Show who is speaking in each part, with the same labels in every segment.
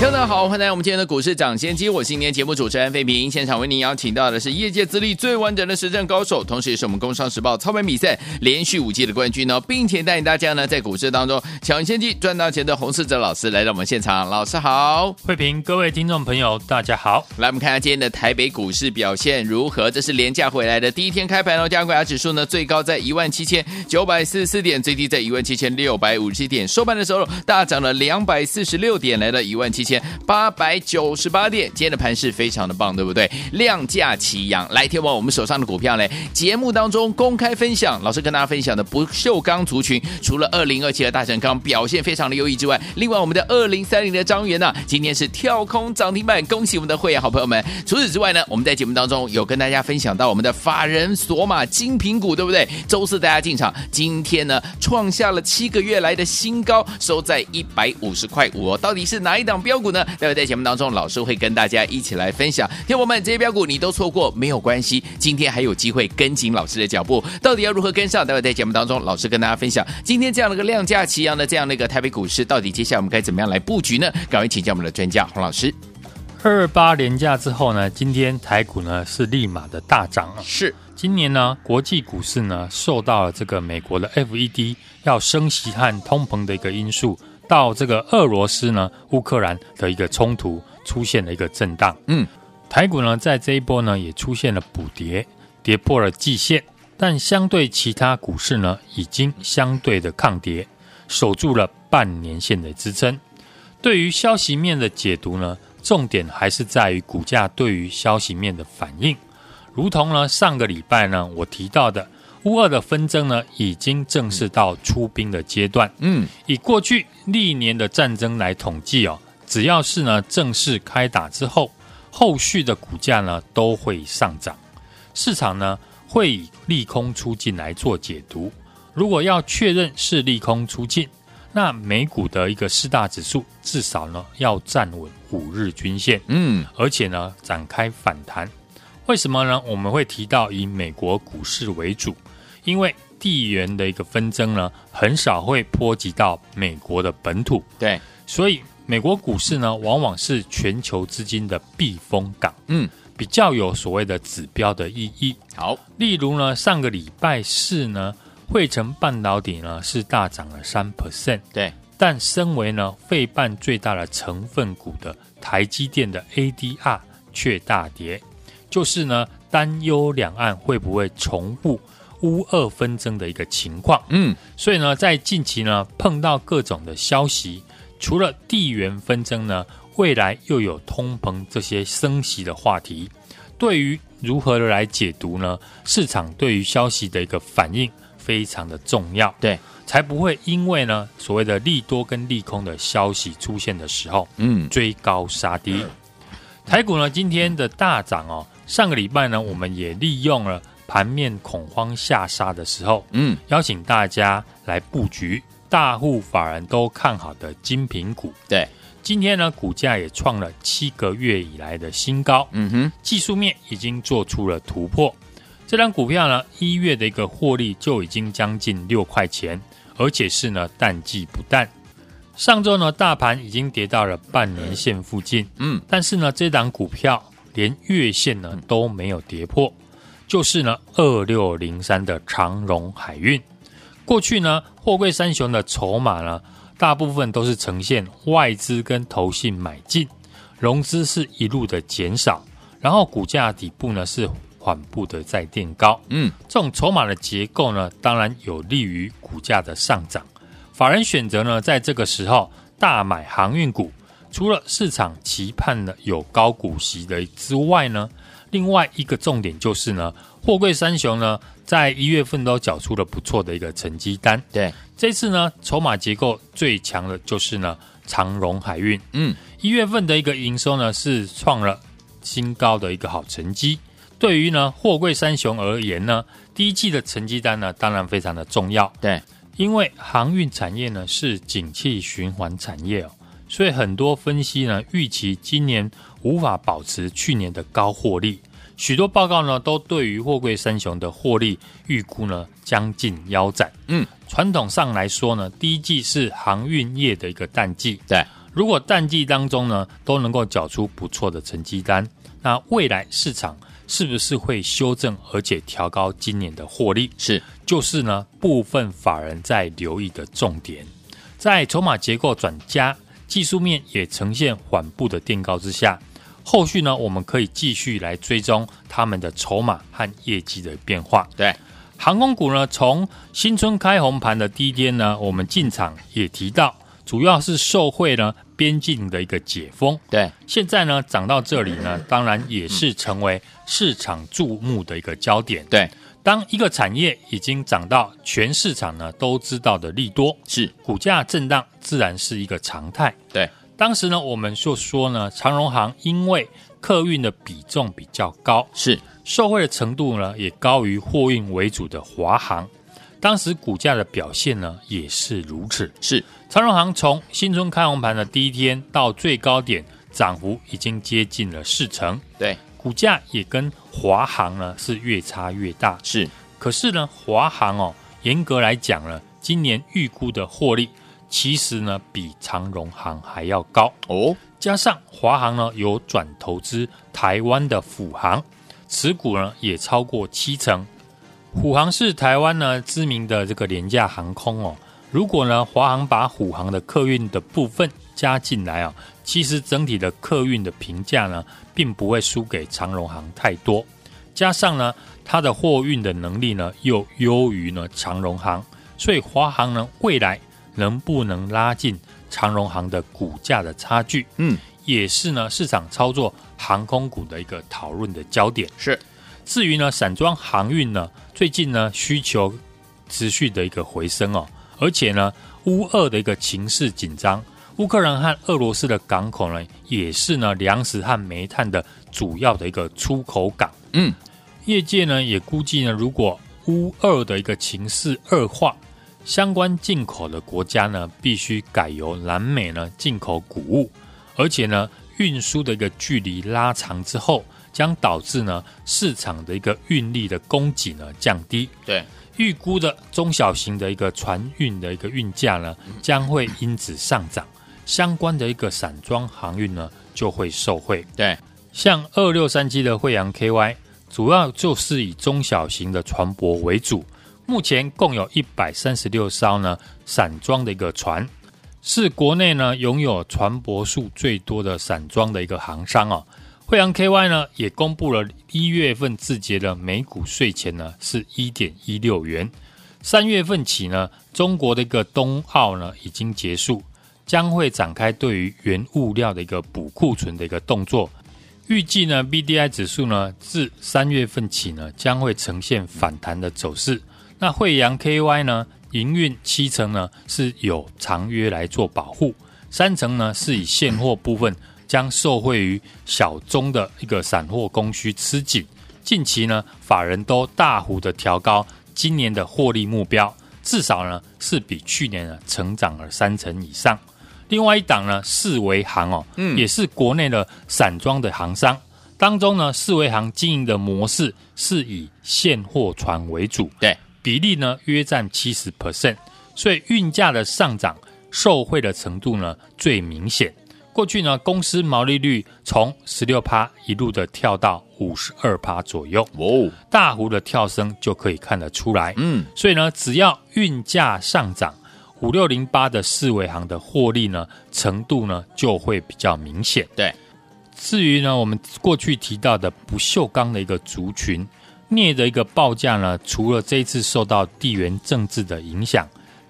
Speaker 1: 大家好，欢迎来到我们今天的股市抢先机，我是今天节目主持人费平。现场为您邀请到的是业界资历最完整的实战高手，同时也是我们工商时报操盘比赛连续五季的冠军哦，并且带领大家呢在股市当中抢先机赚大钱的洪世哲老师来到我们现场。老师好，
Speaker 2: 费平，各位听众朋友大家好。
Speaker 1: 来，我们看下今天的台北股市表现如何？这是廉价回来的第一天开盘哦，加权指数呢最高在一万七千九百四十四点，最低在一万七千六百五十七点，收盘的时候大涨了两百四十六点，来到一万七千八百九十八点，今天的盘势非常的棒，对不对？量价齐扬，来，听完我们手上的股票呢，节目当中公开分享，老师跟大家分享的不锈钢族群，除了二零二七的大成钢表现非常的优异之外，另外我们的二零三零的张元呢，今天是跳空涨停板，恭喜我们的会员好朋友们。除此之外呢，我们在节目当中有跟大家分享到我们的法人锁码精品股，对不对？周四大家进场，今天呢创下了七个月来的新高，收在一百五十块五，到底是哪一档标股呢？待会在节目当中，老师会跟大家一起来分享。听我们这些标股你都错过没有关系，今天还有机会跟紧老师的脚步。到底要如何跟上？待会在节目当中，老师跟大家分享。今天这样的一个量价齐扬的这样的一个台北股市，到底接下来我们该怎么样来布局呢？赶快请教我们的专家洪老师。
Speaker 2: 二二八连假之后呢，今天台股呢是立马的大涨。
Speaker 1: 是，
Speaker 2: 今年呢国际股市呢受到了这个美国的 FED 要升息和通膨的一个因素。到这个俄罗斯呢，乌克兰的一个冲突出现了一个震荡，嗯，台股呢在这一波呢也出现了补跌，跌破了季线，但相对其他股市呢已经相对的抗跌，守住了半年线的支撑。对于消息面的解读呢，重点还是在于股价对于消息面的反应，如同呢上个礼拜呢我提到的。乌俄的纷争呢，已经正式到出兵的阶段。嗯，以过去历年的战争来统计哦，只要是呢正式开打之后，后续的股价呢都会上涨。市场呢会以利空出尽来做解读。如果要确认是利空出尽，那美股的一个四大指数至少呢要站稳五日均线。嗯，而且呢展开反弹。为什么呢？我们会提到以美国股市为主。因为地缘的一个纷争呢，很少会波及到美国的本土，
Speaker 1: 对，
Speaker 2: 所以美国股市呢，往往是全球资金的避风港，嗯，比较有所谓的指标的意义。
Speaker 1: 好，
Speaker 2: 例如呢，上个礼拜四呢，汇成半导体呢是大涨了三 percent，
Speaker 1: 对，
Speaker 2: 但身为呢费半最大的成分股的台积电的 ADR 却大跌，就是呢担忧两岸会不会重复。乌俄纷争的一个情况，嗯，所以呢，在近期呢碰到各种的消息，除了地缘纷争呢，未来又有通膨这些升息的话题，对于如何的来解读呢？市场对于消息的一个反应非常的重要，
Speaker 1: 对，
Speaker 2: 才不会因为呢所谓的利多跟利空的消息出现的时候，嗯，追高杀低。台股呢今天的大涨哦，上个礼拜呢我们也利用了。盘面恐慌下杀的时候，嗯，邀请大家来布局大户法人都看好的精品股。
Speaker 1: 对，
Speaker 2: 今天呢，股价也创了七个月以来的新高。嗯哼，技术面已经做出了突破。这张股票呢，一月的一个获利就已经将近六块钱，而且是呢淡季不淡。上周呢，大盘已经跌到了半年线附近。嗯，但是呢，这档股票连月线呢都没有跌破。就是呢，二六零三的长荣海运，过去呢，货柜三雄的筹码呢，大部分都是呈现外资跟投信买进，融资是一路的减少，然后股价底部呢是缓步的在垫高，嗯，这种筹码的结构呢，当然有利于股价的上涨。法人选择呢，在这个时候大买航运股，除了市场期盼的有高股息的之外呢。另外一个重点就是呢，货柜三雄呢，在一月份都缴出了不错的一个成绩单。
Speaker 1: 对，
Speaker 2: 这次呢，筹码结构最强的就是呢，长荣海运。嗯，一月份的一个营收呢，是创了新高的一个好成绩。对于呢货柜三雄而言呢，第一季的成绩单呢，当然非常的重要。
Speaker 1: 对，
Speaker 2: 因为航运产业呢是景气循环产业哦，所以很多分析呢预期今年无法保持去年的高获利。许多报告呢都对于货柜三雄的获利预估呢将近腰斩。
Speaker 1: 嗯，
Speaker 2: 传统上来说呢，第一季是航运业的一个淡季。
Speaker 1: 对，
Speaker 2: 如果淡季当中呢都能够缴出不错的成绩单，那未来市场是不是会修正而且调高今年的获利？
Speaker 1: 是，
Speaker 2: 就是呢部分法人在留意的重点。在筹码结构转佳、技术面也呈现缓步的垫高之下。后续呢，我们可以继续来追踪他们的筹码和业绩的变化。
Speaker 1: 对，
Speaker 2: 航空股呢，从新春开红盘的第一天呢，我们进场也提到，主要是受惠呢边境的一个解封。
Speaker 1: 对，
Speaker 2: 现在呢涨到这里呢，当然也是成为市场注目的一个焦点。
Speaker 1: 对，
Speaker 2: 当一个产业已经涨到全市场呢都知道的利多，
Speaker 1: 是
Speaker 2: 股价震荡自然是一个常态。
Speaker 1: 对。
Speaker 2: 当时呢，我们就说呢，长荣航因为客运的比重比较高，
Speaker 1: 是
Speaker 2: 受惠的程度呢也高于货运为主的华航。当时股价的表现呢也是如此。
Speaker 1: 是
Speaker 2: 长荣航从新春开红盘的第一天到最高点，涨幅已经接近了四成。
Speaker 1: 对，
Speaker 2: 股价也跟华航呢是越差越大。
Speaker 1: 是，
Speaker 2: 可是呢，华航哦，严格来讲呢，今年预估的获利。其实呢，比长荣行还要高
Speaker 1: 哦。
Speaker 2: 加上华航呢有转投资台湾的虎航，持股呢也超过七成。虎航是台湾呢知名的这个廉价航空哦。如果呢华航把虎航的客运的部分加进来啊，其实整体的客运的评价呢，并不会输给长荣航太多。加上呢它的货运的能力呢又优于呢长荣航，所以华航呢未来。能不能拉近长荣航的股价的差距？
Speaker 1: 嗯，
Speaker 2: 也是呢市场操作航空股的一个讨论的焦点。
Speaker 1: 是，
Speaker 2: 至于呢散装航运呢，最近呢需求持续的一个回升哦，而且呢乌俄的一个情势紧张，乌克兰和俄罗斯的港口呢也是呢粮食和煤炭的主要的一个出口港。
Speaker 1: 嗯，
Speaker 2: 业界呢也估计呢，如果乌二的一个情势恶化。相关进口的国家呢，必须改由南美呢进口谷物，而且呢，运输的一个距离拉长之后，将导致呢市场的一个运力的供给呢降低。
Speaker 1: 对，
Speaker 2: 预估的中小型的一个船运的一个运价呢，将会因此上涨，相关的一个散装航运呢就会受惠。
Speaker 1: 对，
Speaker 2: 像二六三七的惠阳 KY，主要就是以中小型的船舶为主。目前共有一百三十六艘呢散装的一个船，是国内呢拥有船舶数最多的散装的一个航商哦。惠阳 KY 呢也公布了一月份自结的每股税前呢是一点一六元。三月份起呢，中国的一个冬奥呢已经结束，将会展开对于原物料的一个补库存的一个动作。预计呢 BDI 指数呢自三月份起呢将会呈现反弹的走势。那惠阳 KY 呢？营运七成呢是有长约来做保护，三成呢是以现货部分将受惠于小中的一个散货供需吃紧。近期呢，法人都大幅的调高今年的获利目标，至少呢是比去年呢成长了三成以上。另外一档呢，四维行哦，嗯，也是国内的散装的行商当中呢，四维行经营的模式是以现货船为主，
Speaker 1: 对。
Speaker 2: 比例呢约占七十 percent，所以运价的上涨受惠的程度呢最明显。过去呢公司毛利率从十六趴一路的跳到五十二趴左右，
Speaker 1: 哦，
Speaker 2: 大幅的跳升就可以看得出来。
Speaker 1: 嗯，
Speaker 2: 所以呢只要运价上涨，五六零八的四维行的获利呢程度呢就会比较明显。
Speaker 1: 对，
Speaker 2: 至于呢我们过去提到的不锈钢的一个族群。镍的一个报价呢，除了这一次受到地缘政治的影响，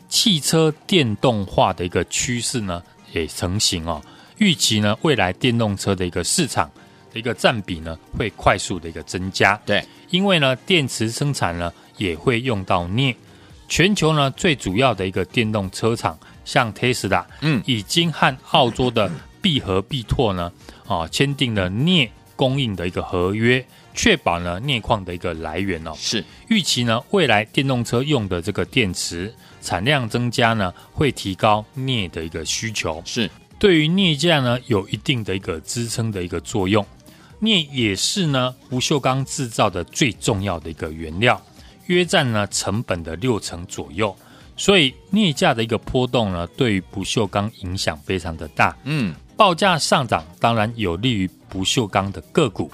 Speaker 2: 汽车电动化的一个趋势呢也成型哦。预期呢，未来电动车的一个市场的一个占比呢会快速的一个增加。
Speaker 1: 对，因
Speaker 2: 为呢电池生产呢也会用到镍。全球呢最主要的一个电动车厂，像 Tesla，嗯，已经和澳洲的必和必拓呢啊签订了镍供应的一个合约。确保呢镍矿的一个来源哦。
Speaker 1: 是
Speaker 2: 预期呢未来电动车用的这个电池产量增加呢，会提高镍的一个需求，
Speaker 1: 是
Speaker 2: 对于镍价呢有一定的一个支撑的一个作用。镍也是呢不锈钢制造的最重要的一个原料，约占呢成本的六成左右。所以镍价的一个波动呢，对于不锈钢影响非常的大。
Speaker 1: 嗯，
Speaker 2: 报价上涨当然有利于不锈钢的个股，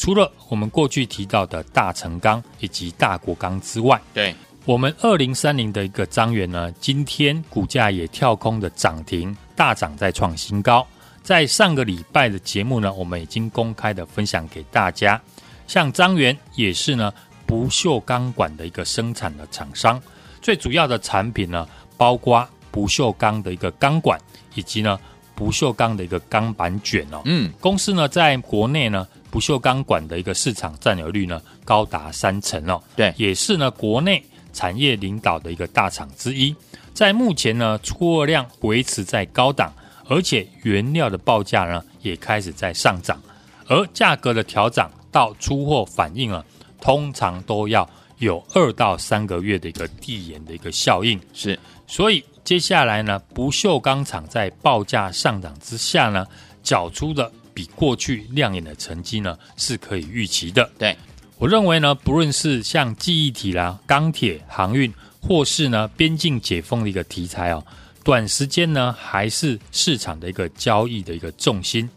Speaker 2: 除了我们过去提到的大成钢以及大国钢之外，
Speaker 1: 对，
Speaker 2: 我们二零三零的一个彰源呢，今天股价也跳空的涨停，大涨再创新高。在上个礼拜的节目呢，我们已经公开的分享给大家，像张元也是呢不锈钢管的一个生产的厂商。最主要的产品呢，包括不锈钢的一个钢管，以及呢不锈钢的一个钢板卷哦。
Speaker 1: 嗯，
Speaker 2: 公司呢在国内呢不锈钢管的一个市场占有率呢高达三成哦。
Speaker 1: 对，
Speaker 2: 也是呢国内产业领导的一个大厂之一。在目前呢出货量维持在高档，而且原料的报价呢也开始在上涨，而价格的调涨到出货反应啊，通常都要。有二到三个月的一个递延的一个效应，
Speaker 1: 是，
Speaker 2: 所以接下来呢，不锈钢厂在报价上涨之下呢，缴出的比过去亮眼的成绩呢，是可以预期的。
Speaker 1: 对，
Speaker 2: 我认为呢，不论是像记忆体啦、钢铁、航运，或是呢边境解封的一个题材哦，短时间呢还是市场的一个交易的一个重心。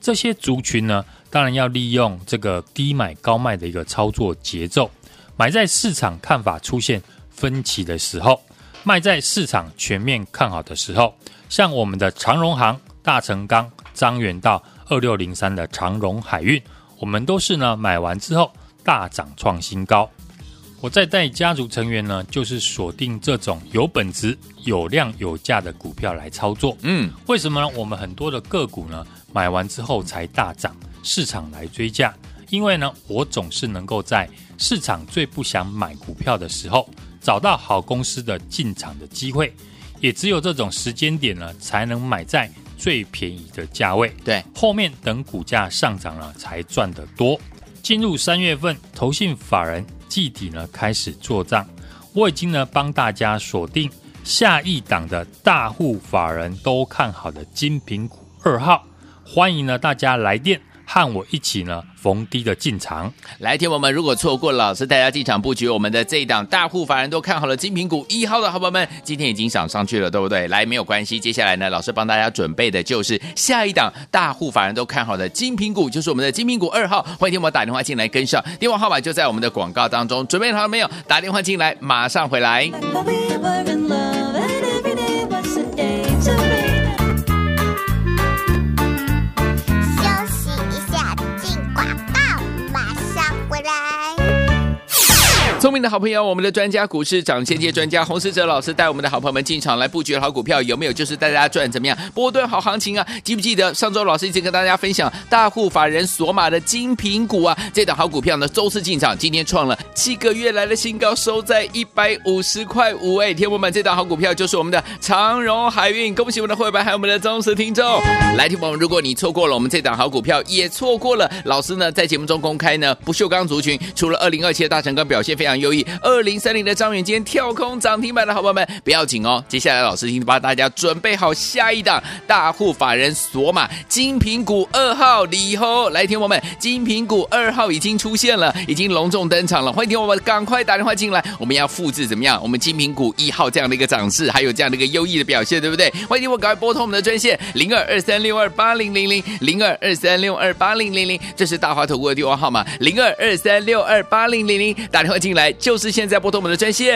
Speaker 2: 这些族群呢，当然要利用这个低买高卖的一个操作节奏。买在市场看法出现分歧的时候，卖在市场全面看好的时候，像我们的长荣行、大成钢、张元道二六零三的长荣海运，我们都是呢买完之后大涨创新高。我在带家族成员呢，就是锁定这种有本质、有量有价的股票来操作。
Speaker 1: 嗯，
Speaker 2: 为什么呢？我们很多的个股呢买完之后才大涨，市场来追价。因为呢，我总是能够在市场最不想买股票的时候，找到好公司的进场的机会，也只有这种时间点呢，才能买在最便宜的价位。
Speaker 1: 对，
Speaker 2: 后面等股价上涨了，才赚得多。进入三月份，投信法人季底呢开始做账，我已经呢帮大家锁定下一档的大户法人都看好的金品股二号，欢迎呢大家来电。和我一起呢，逢低的进场。
Speaker 1: 来，听我们如果错过老师带大家进场布局我们的这一档大户法人都看好了金苹股一号的好朋友们，今天已经涨上去了，对不对？来，没有关系，接下来呢，老师帮大家准备的就是下一档大户法人都看好的金苹股，就是我们的金苹股二号。欢迎听我打电话进来跟上，电话号码就在我们的广告当中。准备好了没有？打电话进来，马上回来。聪明的好朋友，我们的专家股市涨先机专家洪思哲老师带我们的好朋友们进场来布局好股票，有没有就是带大家赚怎么样波段好行情啊？记不记得上周老师一直跟大家分享大户法人锁码的精品股啊？这档好股票呢，周四进场，今天创了七个月来的新高，收在一百五十块五。哎，天友们，这档好股票就是我们的长荣海运，恭喜我们的会员还有我们的忠实听众。来，听友们，如果你错过了我们这档好股票，也错过了老师呢在节目中公开呢不锈钢族群，除了二零二七的大成钢表现非常。优异二零三零的张远今天跳空涨停板的好朋友们，不要紧哦。接下来老师已经帮大家准备好下一档大户法人索马金品股二号李后来听我们金品股二号已经出现了，已经隆重登场了。欢迎听我们赶快打电话进来，我们要复制怎么样？我们金品股一号这样的一个涨势，还有这样的一个优异的表现，对不对？欢迎听我赶快拨通我们的专线零二二三六二八零零零零二二三六二八零零零，这是大华投顾的电话号码零二二三六二八零零零，打电话进来。就是现在拨通我们的专线。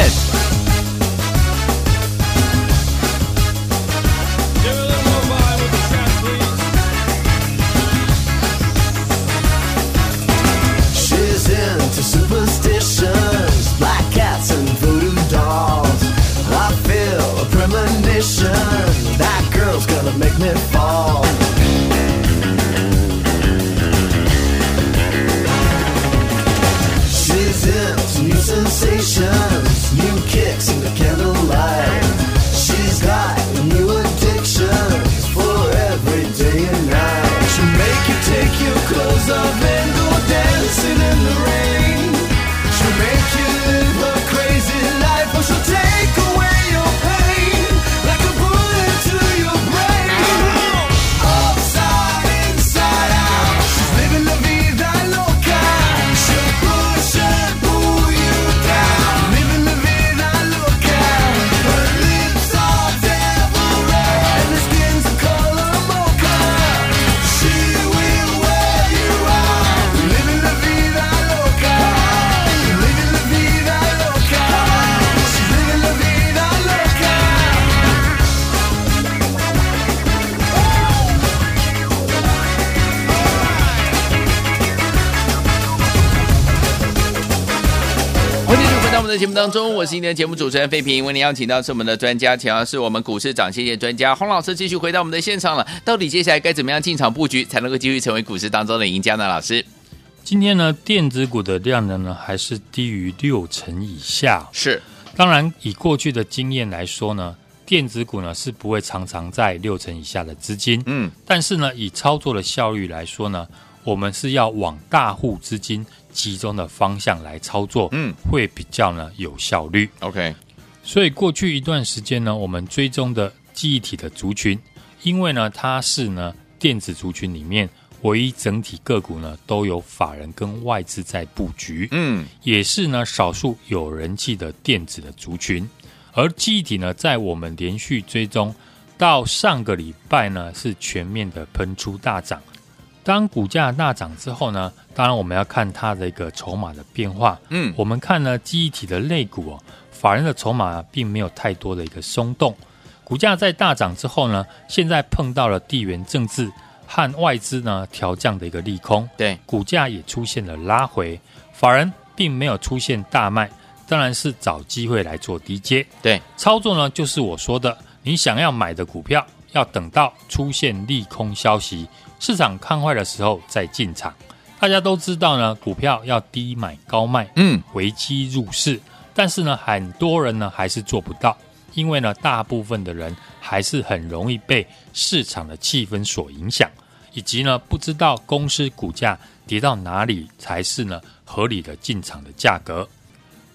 Speaker 1: 的节目当中，我是今天的节目主持人费平，为您邀请到是我们的专家，同样是我们股市涨跌线专家洪老师，继续回到我们的现场了。到底接下来该怎么样进场布局，才能够继续成为股市当中的赢家呢？老师，
Speaker 2: 今天呢，电子股的量能呢，还是低于六成以下。
Speaker 1: 是，
Speaker 2: 当然以过去的经验来说呢，电子股呢是不会常常在六成以下的资金。嗯，但是呢，以操作的效率来说呢，我们是要往大户资金。集中的方向来操作，嗯，会比较呢有效率。
Speaker 1: OK，
Speaker 2: 所以过去一段时间呢，我们追踪的记忆体的族群，因为呢它是呢电子族群里面唯一整体个股呢都有法人跟外资在布局，嗯，也是呢少数有人气的电子的族群。而记忆体呢，在我们连续追踪到上个礼拜呢，是全面的喷出大涨。当股价大涨之后呢，当然我们要看它的一个筹码的变化。嗯，我们看呢，记忆体的类股哦，法人的筹码并没有太多的一个松动。股价在大涨之后呢，现在碰到了地缘政治和外资呢调降的一个利空，
Speaker 1: 对，
Speaker 2: 股价也出现了拉回。法人并没有出现大卖，当然是找机会来做低接。
Speaker 1: 对，
Speaker 2: 操作呢就是我说的，你想要买的股票，要等到出现利空消息。市场看坏的时候再进场，大家都知道呢，股票要低买高卖，嗯，危机入市。但是呢，很多人呢还是做不到，因为呢，大部分的人还是很容易被市场的气氛所影响，以及呢，不知道公司股价跌到哪里才是呢合理的进场的价格。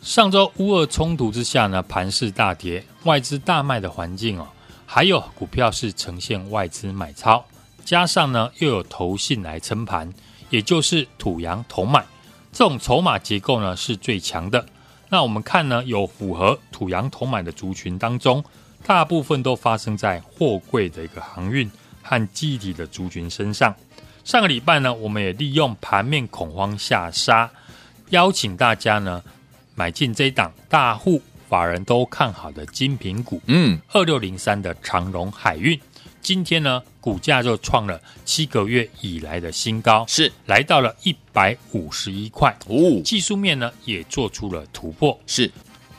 Speaker 2: 上周乌俄冲突之下呢，盘势大跌，外资大卖的环境哦，还有股票是呈现外资买超。加上呢，又有投信来撑盘，也就是土洋同买，这种筹码结构呢是最强的。那我们看呢，有符合土洋同买的族群当中，大部分都发生在货柜的一个航运和记忆体的族群身上。上个礼拜呢，我们也利用盘面恐慌下杀，邀请大家呢买进这一档大户法人都看好的精品股，嗯，二六零三的长荣海运。今天呢，股价就创了七个月以来的新高，
Speaker 1: 是
Speaker 2: 来到了一百五十一块。哦，技术面呢也做出了突破。
Speaker 1: 是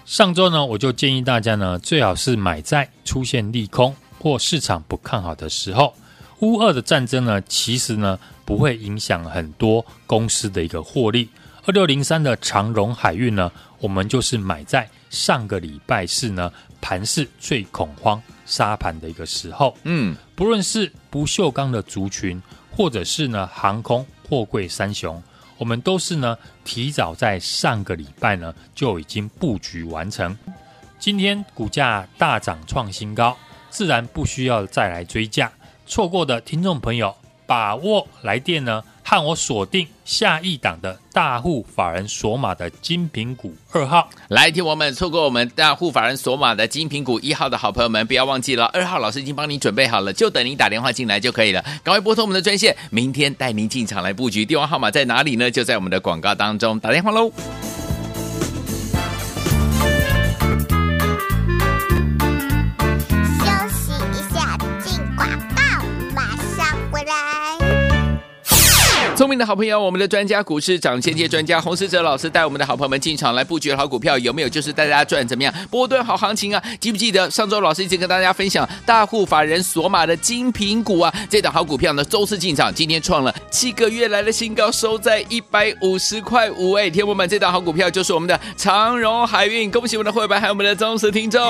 Speaker 2: 上周呢，我就建议大家呢，最好是买在出现利空或市场不看好的时候。乌二的战争呢，其实呢不会影响很多公司的一个获利。二六零三的长荣海运呢，我们就是买在上个礼拜四呢盘势最恐慌。沙盘的一个时候，嗯，不论是不锈钢的族群，或者是呢航空货柜三雄，我们都是呢提早在上个礼拜呢就已经布局完成。今天股价大涨创新高，自然不需要再来追价。错过的听众朋友，把握来电呢。和我锁定下一档的大户法人索马的精品股二号，
Speaker 1: 来听我们错过我们大户法人索马的精品股一号的好朋友们，不要忘记了，二号老师已经帮你准备好了，就等您打电话进来就可以了。赶快拨通我们的专线，明天带您进场来布局。电话号码在哪里呢？就在我们的广告当中，打电话喽。明的好朋友，我们的专家股市涨先机专家洪士哲老师带我们的好朋友们进场来布局好股票，有没有就是带大家赚怎么样波段好行情啊？记不记得上周老师一直跟大家分享大户法人锁码的精品股啊？这档好股票呢，周四进场，今天创了七个月来的新高，收在一百五十块五。哎，天友们，这档好股票就是我们的长荣海运，恭喜我们的会员还有我们的忠实听众。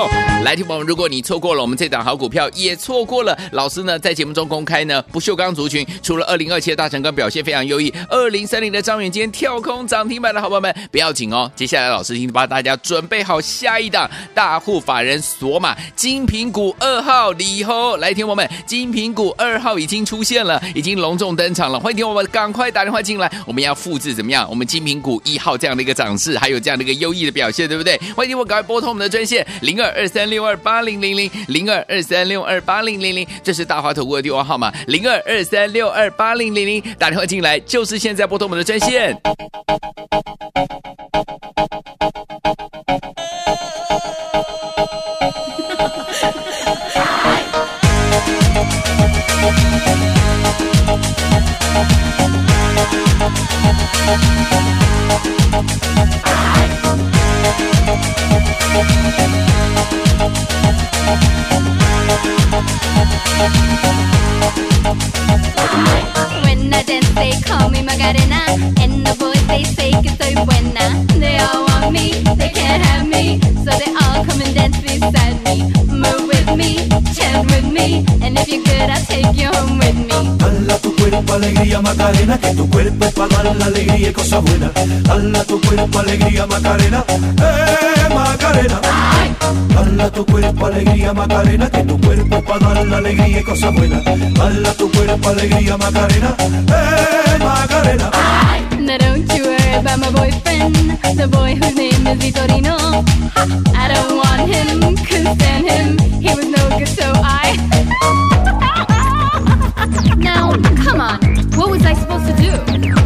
Speaker 1: 来，听友们，如果你错过了我们这档好股票，也错过了老师呢在节目中公开呢不锈钢族群，除了二零二七的大成钢表现非常。优留意二零三零的张远今天跳空涨停板的好朋友们不要紧哦，接下来老师已经帮大家准备好下一档大户法人索马金品股二号李后来听我们金品股二号已经出现了，已经隆重登场了，欢迎听我们赶快打电话进来，我们要复制怎么样？我们金品股一号这样的一个涨势，还有这样的一个优异的表现，对不对？欢迎听我赶快拨通我们的专线零二二三六二八零零零零二二三六二八零零零，这是大华投顾的电话号码零二二三六二八零零零，打电话进来。就是现在拨通我们的专线。
Speaker 3: When I dance, they call me Macarena. And the boys, they say que soy buena. They all want me, they can't have me. So they all come and dance beside me. Move with me, chant with me. And if you're good, I'll take you home with me.
Speaker 4: Cuerpo alegría Macarena, que tu cuerpo es para dar la alegría y cosas buenas. Dala tu cuerpo alegría Macarena, eh Macarena. Dala tu cuerpo alegría Macarena, que tu cuerpo es para dar la alegría y cosas buenas. Dala tu cuerpo alegría Macarena, eh Macarena.
Speaker 3: Now don't you worry about my boyfriend, the boy whose name is Vitorino. I don't want him, couldn't stand him. He was no good, so I. come on, what was I supposed to do?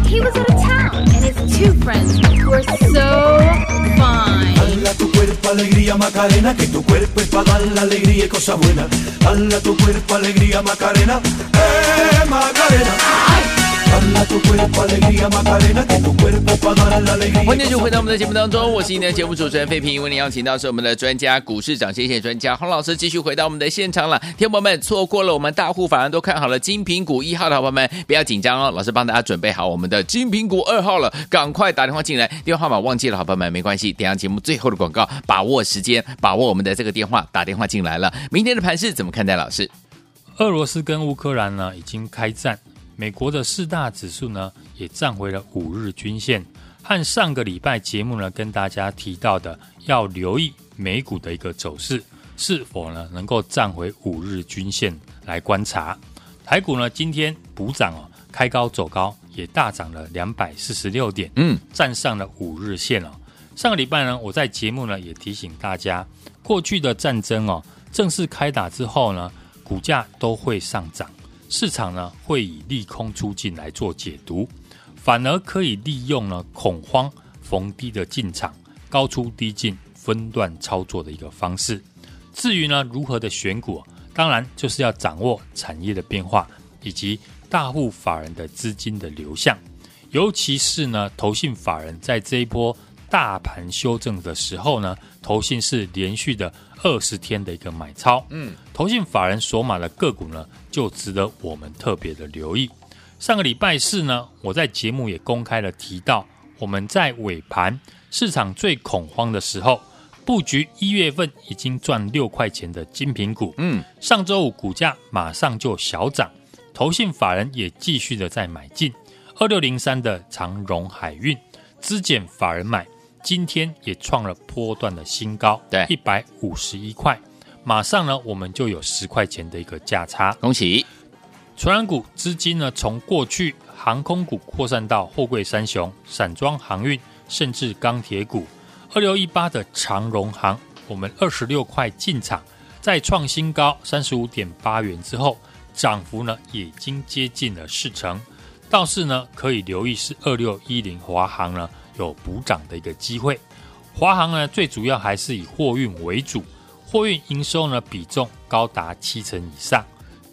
Speaker 3: He was out of town, and his two friends were so fine.
Speaker 4: Dala tu cuerpo alegría Macarena, que tu cuerpo es para dar la alegría y cosas buenas. Dala tu cuerpo alegría Macarena, eh Macarena. Dala
Speaker 1: 欢迎继
Speaker 4: 续
Speaker 1: 回到我们的节目当中，我是今天的节目主持人费平，为您邀请到是我们的专家股市涨先线专家洪老师，继续回到我们的现场了。听众朋友们，错过了我们大户反而都看好了金品股一号的好朋友们，不要紧张哦，老师帮大家准备好我们的金品股二号了，赶快打电话进来，电话号码忘记了，好朋友们没关系，等一下节目最后的广告，把握时间，把握我们的这个电话，打电话进来了。明天的盘势怎么看待？老师？
Speaker 2: 俄罗斯跟乌克兰呢已经开战，美国的四大指数呢也站回了五日均线，和上个礼拜节目呢跟大家提到的，要留意美股的一个走势是否呢能够站回五日均线来观察。台股呢今天补涨哦，开高走高，也大涨了两百四十六点，
Speaker 1: 嗯，
Speaker 2: 站上了五日线哦。上个礼拜呢，我在节目呢也提醒大家，过去的战争哦正式开打之后呢。股价都会上涨，市场呢会以利空出尽来做解读，反而可以利用呢恐慌逢低的进场，高出低进分段操作的一个方式。至于呢如何的选股，当然就是要掌握产业的变化以及大户法人的资金的流向，尤其是呢投信法人在这一波大盘修正的时候呢，投信是连续的。二十天的一个买超，嗯，投信法人所买的个股呢，就值得我们特别的留意。上个礼拜四呢，我在节目也公开了提到，我们在尾盘市场最恐慌的时候，布局一月份已经赚六块钱的精品股，嗯，上周五股价马上就小涨，投信法人也继续的在买进二六零三的长荣海运，资减法人买。今天也创了波段的新高，对，一百五十一块，马上呢，我们就有十块钱的一个价差，
Speaker 1: 恭喜！
Speaker 2: 传染股资金呢，从过去航空股扩散到货柜三雄、散装航运，甚至钢铁股。二六一八的长荣航，我们二十六块进场，在创新高三十五点八元之后，涨幅呢已经接近了四成。倒是呢，可以留意是二六一零华航呢。有补涨的一个机会，华航呢，最主要还是以货运为主，货运营收呢比重高达七成以上。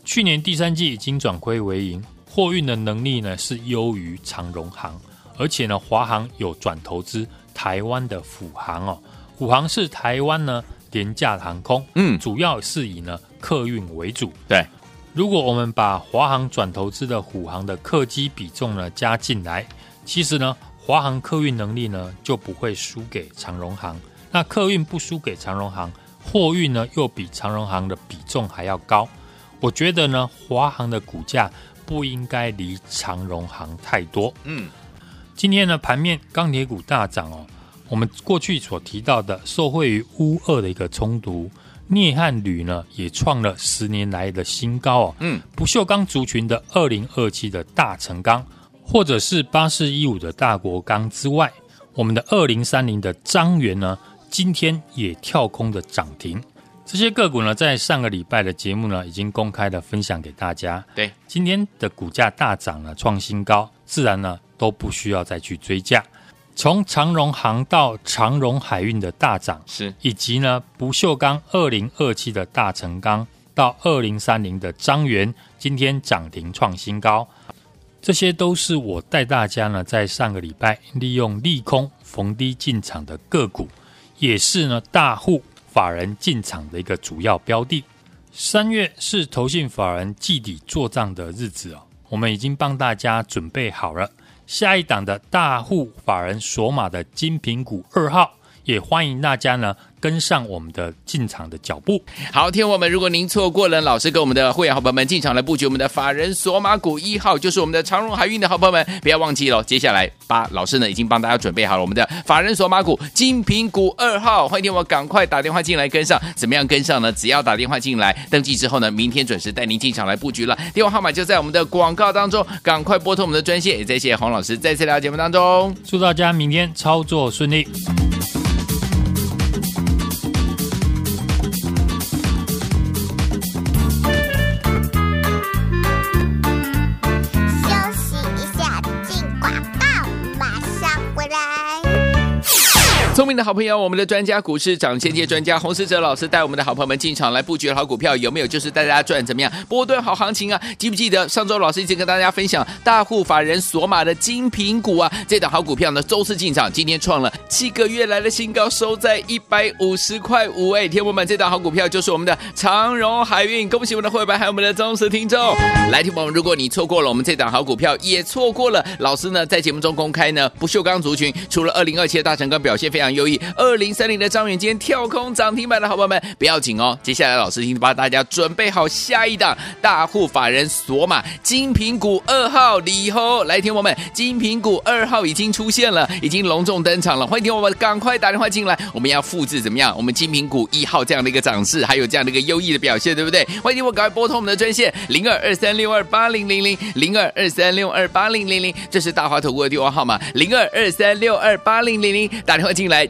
Speaker 2: 去年第三季已经转亏为盈，货运的能力呢是优于长荣航，而且呢华航有转投资台湾的虎航哦，虎航是台湾呢廉价航空，嗯，主要是以呢客运为主。
Speaker 1: 对，
Speaker 2: 如果我们把华航转投资的虎航的客机比重呢加进来，其实呢。华航客运能力呢就不会输给长荣航，那客运不输给长荣航，货运呢又比长荣航的比重还要高。我觉得呢，华航的股价不应该离长荣航太多。嗯，今天呢盘面钢铁股大涨哦，我们过去所提到的受惠于乌俄的一个冲突，镍和铝呢也创了十年来的新高哦。嗯，不锈钢族群的二零二七的大成钢。或者是八四一五的大国钢之外，我们的二零三零的张元呢，今天也跳空的涨停。这些个股呢，在上个礼拜的节目呢，已经公开的分享给大家。
Speaker 1: 对，
Speaker 2: 今天的股价大涨了，创新高，自然呢都不需要再去追价。从长荣航到长荣海运的大涨，
Speaker 1: 是
Speaker 2: 以及呢不锈钢二零二七的大成钢到二零三零的张元，今天涨停创新高。这些都是我带大家呢，在上个礼拜利用利空逢低进场的个股，也是呢大户法人进场的一个主要标的。三月是投信法人季底做账的日子哦，我们已经帮大家准备好了下一档的大户法人锁码的精品股二号，也欢迎大家呢。跟上我们的进场的脚步。
Speaker 1: 好，听我们，如果您错过了老师跟我们的会员好朋友们进场来布局我们的法人索马股一号，就是我们的长荣海运的好朋友们，不要忘记了。接下来，把老师呢已经帮大家准备好了我们的法人索马股精品股二号，欢迎听我赶快打电话进来跟上。怎么样跟上呢？只要打电话进来登记之后呢，明天准时带您进场来布局了。电话号码就在我们的广告当中，赶快拨通我们的专线。也谢谢黄老师再次来到节目当中，
Speaker 2: 祝大家明天操作顺利。
Speaker 1: 的好朋友，我们的专家股市涨先机专家洪思哲老师带我们的好朋友们进场来布局好股票，有没有就是带大家赚怎么样波段好行情啊？记不记得上周老师已经跟大家分享大户法人锁码的精品股啊？这档好股票呢，周四进场，今天创了七个月来的新高，收在一百五十块五。哎，天友们，这档好股票就是我们的长荣海运，恭喜我们的会员还有我们的忠实听众。来，听友们，如果你错过了我们这档好股票，也错过了老师呢在节目中公开呢不锈钢族群，除了二零二七的大成钢表现非常。优所以二零三零的张远今天跳空涨停板的好朋友们不要紧哦，接下来老师已经帮大家准备好下一档大户法人锁码精品股二号李后来听我们精品股二号已经出现了，已经隆重登场了，欢迎听我们赶快打电话进来，我们要复制怎么样？我们精品股一号这样的一个涨势，还有这样的一个优异的表现，对不对？欢迎听我赶快拨通我们的专线零二二三六二八零零零零二二三六二八零零零，这是大华投顾的电话号码零二二三六二八零零零，打电话进来。